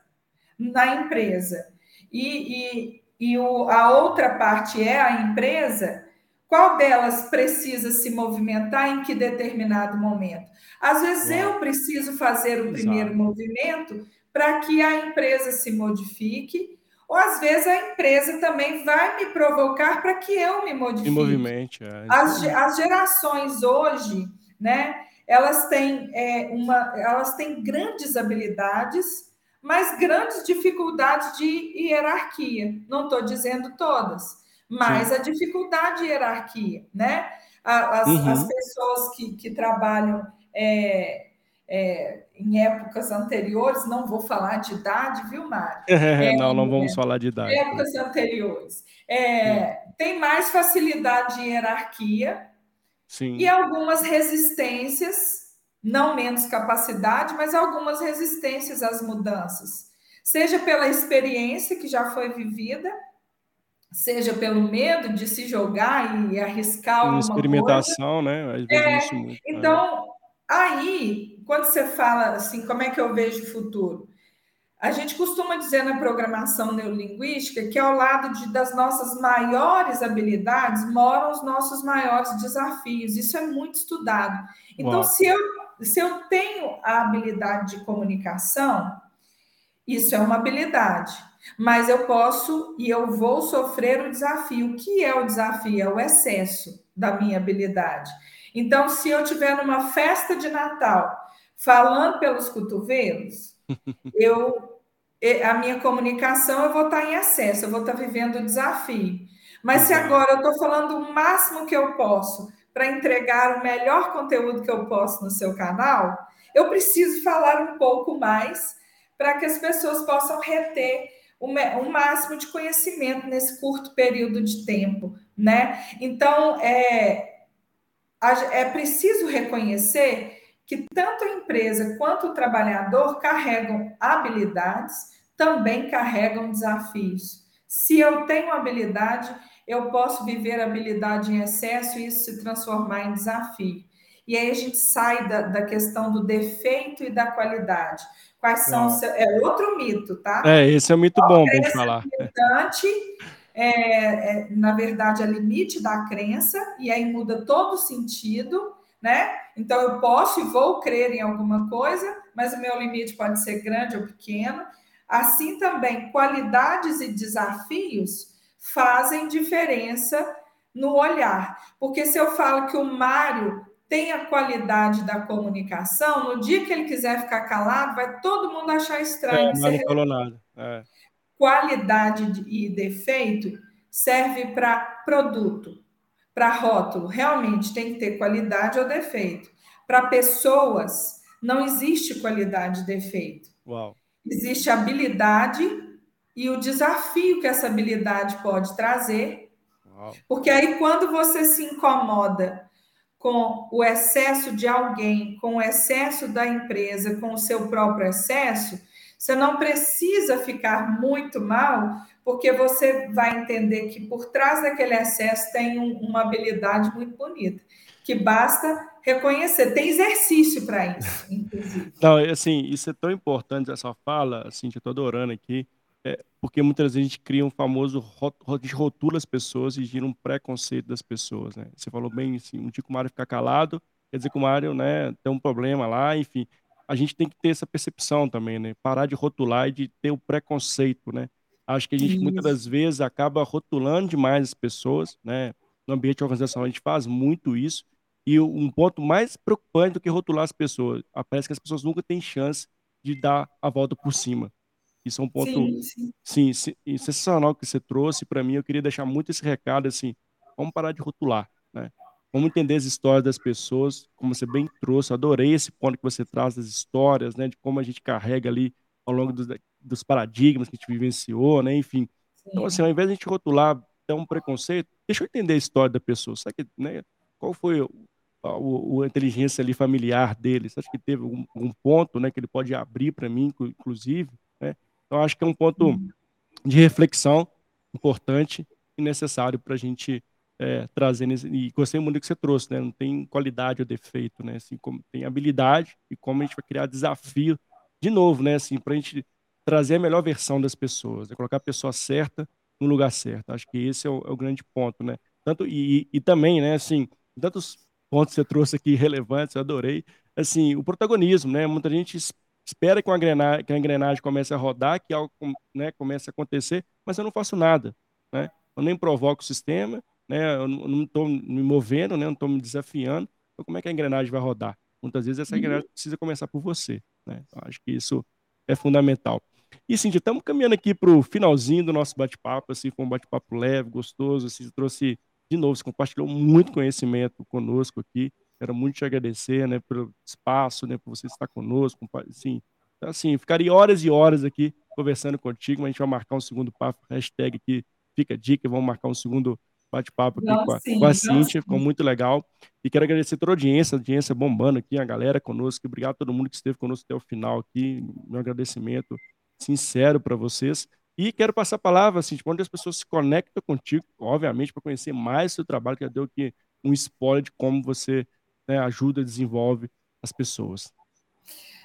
na empresa e, e, e o, a outra parte é a empresa, qual delas precisa se movimentar em que determinado momento? Às vezes eu preciso fazer o Exato. primeiro movimento para que a empresa se modifique ou às vezes a empresa também vai me provocar para que eu me modifique. movimente. É. As, as gerações hoje, né? Elas têm é, uma, elas têm grandes habilidades, mas grandes dificuldades de hierarquia. Não estou dizendo todas, mas a dificuldade de hierarquia, né? As, uhum. as pessoas que, que trabalham é, é, em épocas anteriores, não vou falar de idade, viu, Mário? [LAUGHS] É, não, não vamos falar de idade. Épocas anteriores. É, tem mais facilidade de hierarquia Sim. e algumas resistências, não menos capacidade, mas algumas resistências às mudanças. Seja pela experiência que já foi vivida, seja pelo medo de se jogar e arriscar alguma experimentação, coisa. né? É, muito, né? então, Aí, quando você fala assim, como é que eu vejo o futuro? A gente costuma dizer na programação neurolinguística que ao lado de, das nossas maiores habilidades moram os nossos maiores desafios. Isso é muito estudado. Então, se eu, se eu tenho a habilidade de comunicação, isso é uma habilidade. Mas eu posso e eu vou sofrer o desafio. O que é o desafio? É o excesso da minha habilidade. Então, se eu tiver numa festa de Natal falando pelos cotovelos, [LAUGHS] eu a minha comunicação eu vou estar em excesso, eu vou estar vivendo o desafio. Mas se agora eu estou falando o máximo que eu posso para entregar o melhor conteúdo que eu posso no seu canal, eu preciso falar um pouco mais para que as pessoas possam reter o máximo de conhecimento nesse curto período de tempo, né? Então, é, é preciso reconhecer que tanto a empresa quanto o trabalhador carregam habilidades, também carregam desafios. Se eu tenho habilidade, eu posso viver habilidade em excesso e isso se transformar em desafio. E aí a gente sai da, da questão do defeito e da qualidade. Quais são os É outro mito, tá? É, esse é um mito bom para falar. Limitante é, é, na verdade, é limite da crença, e aí muda todo o sentido, né? Então, eu posso e vou crer em alguma coisa, mas o meu limite pode ser grande ou pequeno. Assim também, qualidades e desafios fazem diferença no olhar. Porque se eu falo que o Mário tem a qualidade da comunicação, no dia que ele quiser ficar calado, vai todo mundo achar estranho. É, não falou nada. É qualidade e defeito serve para produto, para rótulo. Realmente tem que ter qualidade ou defeito. Para pessoas, não existe qualidade e defeito. Uau. Existe habilidade e o desafio que essa habilidade pode trazer. Uau. Porque aí, quando você se incomoda com o excesso de alguém, com o excesso da empresa, com o seu próprio excesso, você não precisa ficar muito mal, porque você vai entender que por trás daquele excesso tem um, uma habilidade muito bonita, que basta reconhecer. Tem exercício para isso, [LAUGHS] inclusive. Não, assim, isso é tão importante, essa fala, assim, eu estou adorando aqui, é, porque muitas vezes a gente cria um famoso, a gente rotula as pessoas e gira um preconceito das pessoas, né? Você falou bem, assim, um dia que o Mário ficar calado, quer dizer que o Mário, né, tem um problema lá, enfim a gente tem que ter essa percepção também, né? Parar de rotular e de ter o preconceito, né? Acho que a gente Isso. muitas das vezes acaba rotulando demais as pessoas, né? no ambiente organizacional a gente faz muito isso, e um ponto mais preocupante do que rotular as pessoas, parece que as pessoas nunca têm chance de dar a volta por cima. Isso é um ponto, sim, sim. sim, sim sensacional que você trouxe para mim. Eu queria deixar muito esse recado assim, vamos parar de rotular, né? Vamos entender as histórias das pessoas, como você bem trouxe. Adorei esse ponto que você traz das histórias, né? De como a gente carrega ali ao longo dos, dos paradigmas que a gente vivenciou, né? Enfim. Então, assim, ao invés de a gente rotular, ter um preconceito, deixa eu entender a história da pessoa. Sabe, né? Qual foi o, o, a inteligência ali familiar dele? Você acha que teve um, um ponto, né? Que ele pode abrir para mim, inclusive? Então, acho que é um ponto uhum. de reflexão importante e necessário para a gente é, trazer. Nesse, e gostei muito do que você trouxe, né? Não tem qualidade ou defeito, né? Assim, como tem habilidade e como a gente vai criar desafio de novo, né? Assim, para a gente trazer a melhor versão das pessoas, né? colocar a pessoa certa no lugar certo. Acho que esse é o, é o grande ponto, né? Tanto e, e, também, né? Assim, tantos pontos que você trouxe aqui relevantes, eu adorei. Assim, o protagonismo, né? Muita gente espera que, uma engrenagem, que a engrenagem comece a rodar, que algo né, comece a acontecer, mas eu não faço nada. Né? Eu nem provoco o sistema, né? eu não estou me movendo, né? não estou me desafiando. Então, como é que a engrenagem vai rodar? Muitas vezes essa uhum. engrenagem precisa começar por você. Né? Então, acho que isso é fundamental. E, Cintia, estamos caminhando aqui para o finalzinho do nosso bate-papo. Assim, foi um bate-papo leve, gostoso. Assim, trouxe, de novo, você compartilhou muito conhecimento conosco aqui. Quero muito te agradecer, né, pelo espaço, né, por você estar conosco, assim, assim, ficaria horas e horas aqui conversando contigo, mas a gente vai marcar um segundo papo, hashtag aqui, fica a dica, vamos marcar um segundo bate-papo aqui com a, sim, com a Cíntia, ficou muito legal. E quero agradecer toda a audiência, a audiência bombando aqui, a galera conosco, obrigado a todo mundo que esteve conosco até o final aqui, meu agradecimento sincero para vocês. E quero passar a palavra, assim, onde as pessoas se conectam contigo, obviamente, para conhecer mais o seu trabalho, que já deu aqui um spoiler de como você né, ajuda, desenvolve as pessoas.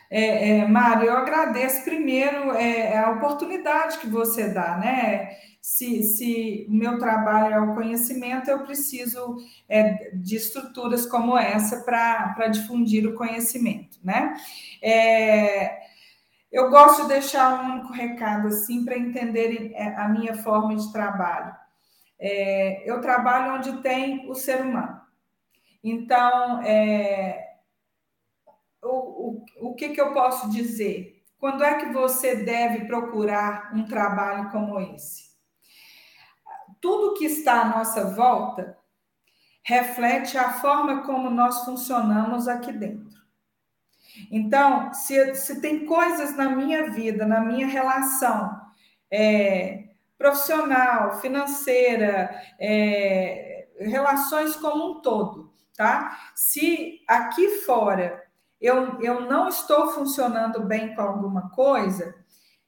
É, é, Mário, eu agradeço primeiro é, a oportunidade que você dá, né? Se, se o meu trabalho é o conhecimento, eu preciso é, de estruturas como essa para difundir o conhecimento, né? É, eu gosto de deixar um único recado assim para entenderem é, a minha forma de trabalho. É, eu trabalho onde tem o ser humano. Então, é, o, o, o que, que eu posso dizer? Quando é que você deve procurar um trabalho como esse? Tudo que está à nossa volta reflete a forma como nós funcionamos aqui dentro. Então, se, se tem coisas na minha vida, na minha relação é, profissional, financeira, é, relações como um todo, tá? Se aqui fora eu, eu não estou funcionando bem com alguma coisa,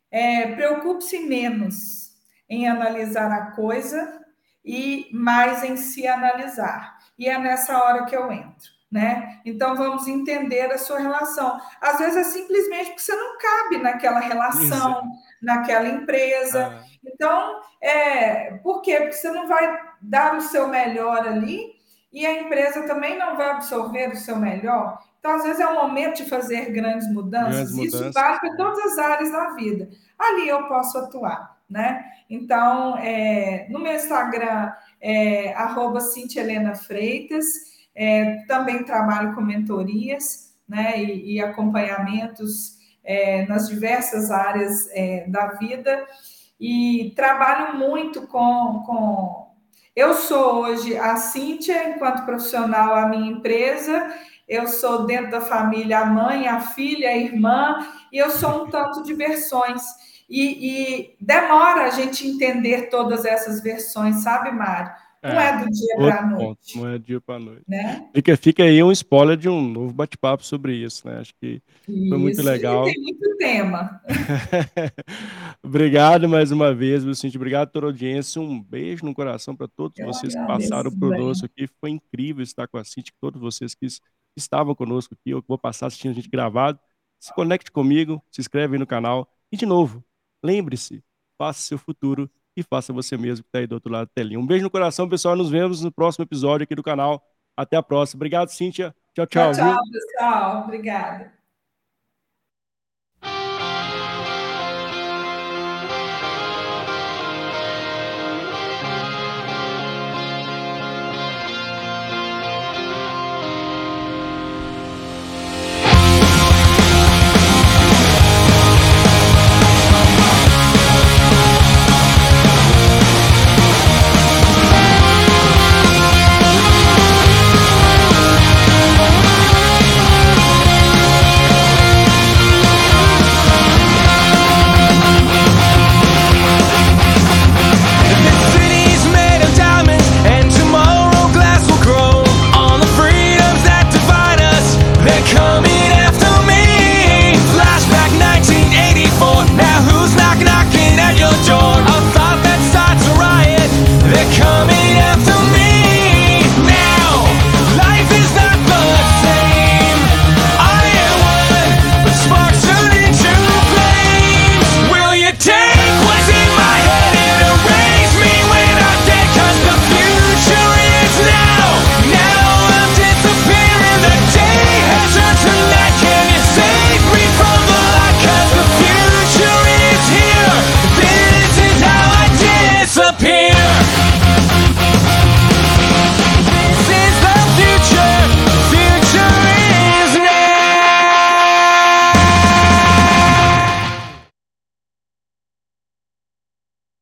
é, preocupe-se menos em analisar a coisa e mais em se analisar. E é nessa hora que eu entro. Né? Então vamos entender a sua relação. Às vezes é simplesmente porque você não cabe naquela relação, Isso. naquela empresa. Ah. Então, é, por quê? Porque você não vai dar o seu melhor ali e a empresa também não vai absorver o seu melhor. Então, às vezes, é o momento de fazer grandes mudanças. Grandes mudanças. Isso vale para todas as áreas da vida. Ali eu posso atuar, né? Então, é, no meu Instagram, é, arroba Helena Freitas, é, também trabalho com mentorias né, e, e acompanhamentos é, nas diversas áreas é, da vida e trabalho muito com, com eu sou hoje a Cíntia, enquanto profissional, a minha empresa. Eu sou dentro da família a mãe, a filha, a irmã, e eu sou um tanto de versões. E, e demora a gente entender todas essas versões, sabe, Mário? Não é, é do dia para a noite. Ponto, não é dia para a noite. Né? Fica, fica aí um spoiler de um novo bate-papo sobre isso, né? Acho que isso, foi muito legal. tem muito tema. [LAUGHS] Obrigado mais uma vez, Vicente. Obrigado a toda a audiência. Um beijo no coração para todos Eu vocês que passaram conosco aqui. Foi incrível estar com a Cintia, todos vocês que estavam conosco aqui, eu vou passar assistindo a gente gravado. Se conecte comigo, se inscreve aí no canal. E, de novo, lembre-se, faça seu futuro e faça você mesmo que está aí do outro lado da telinha. Um beijo no coração, pessoal. Nos vemos no próximo episódio aqui do canal. Até a próxima. Obrigado, Cíntia. Tchau, tchau. Tchau, tchau pessoal. Obrigada.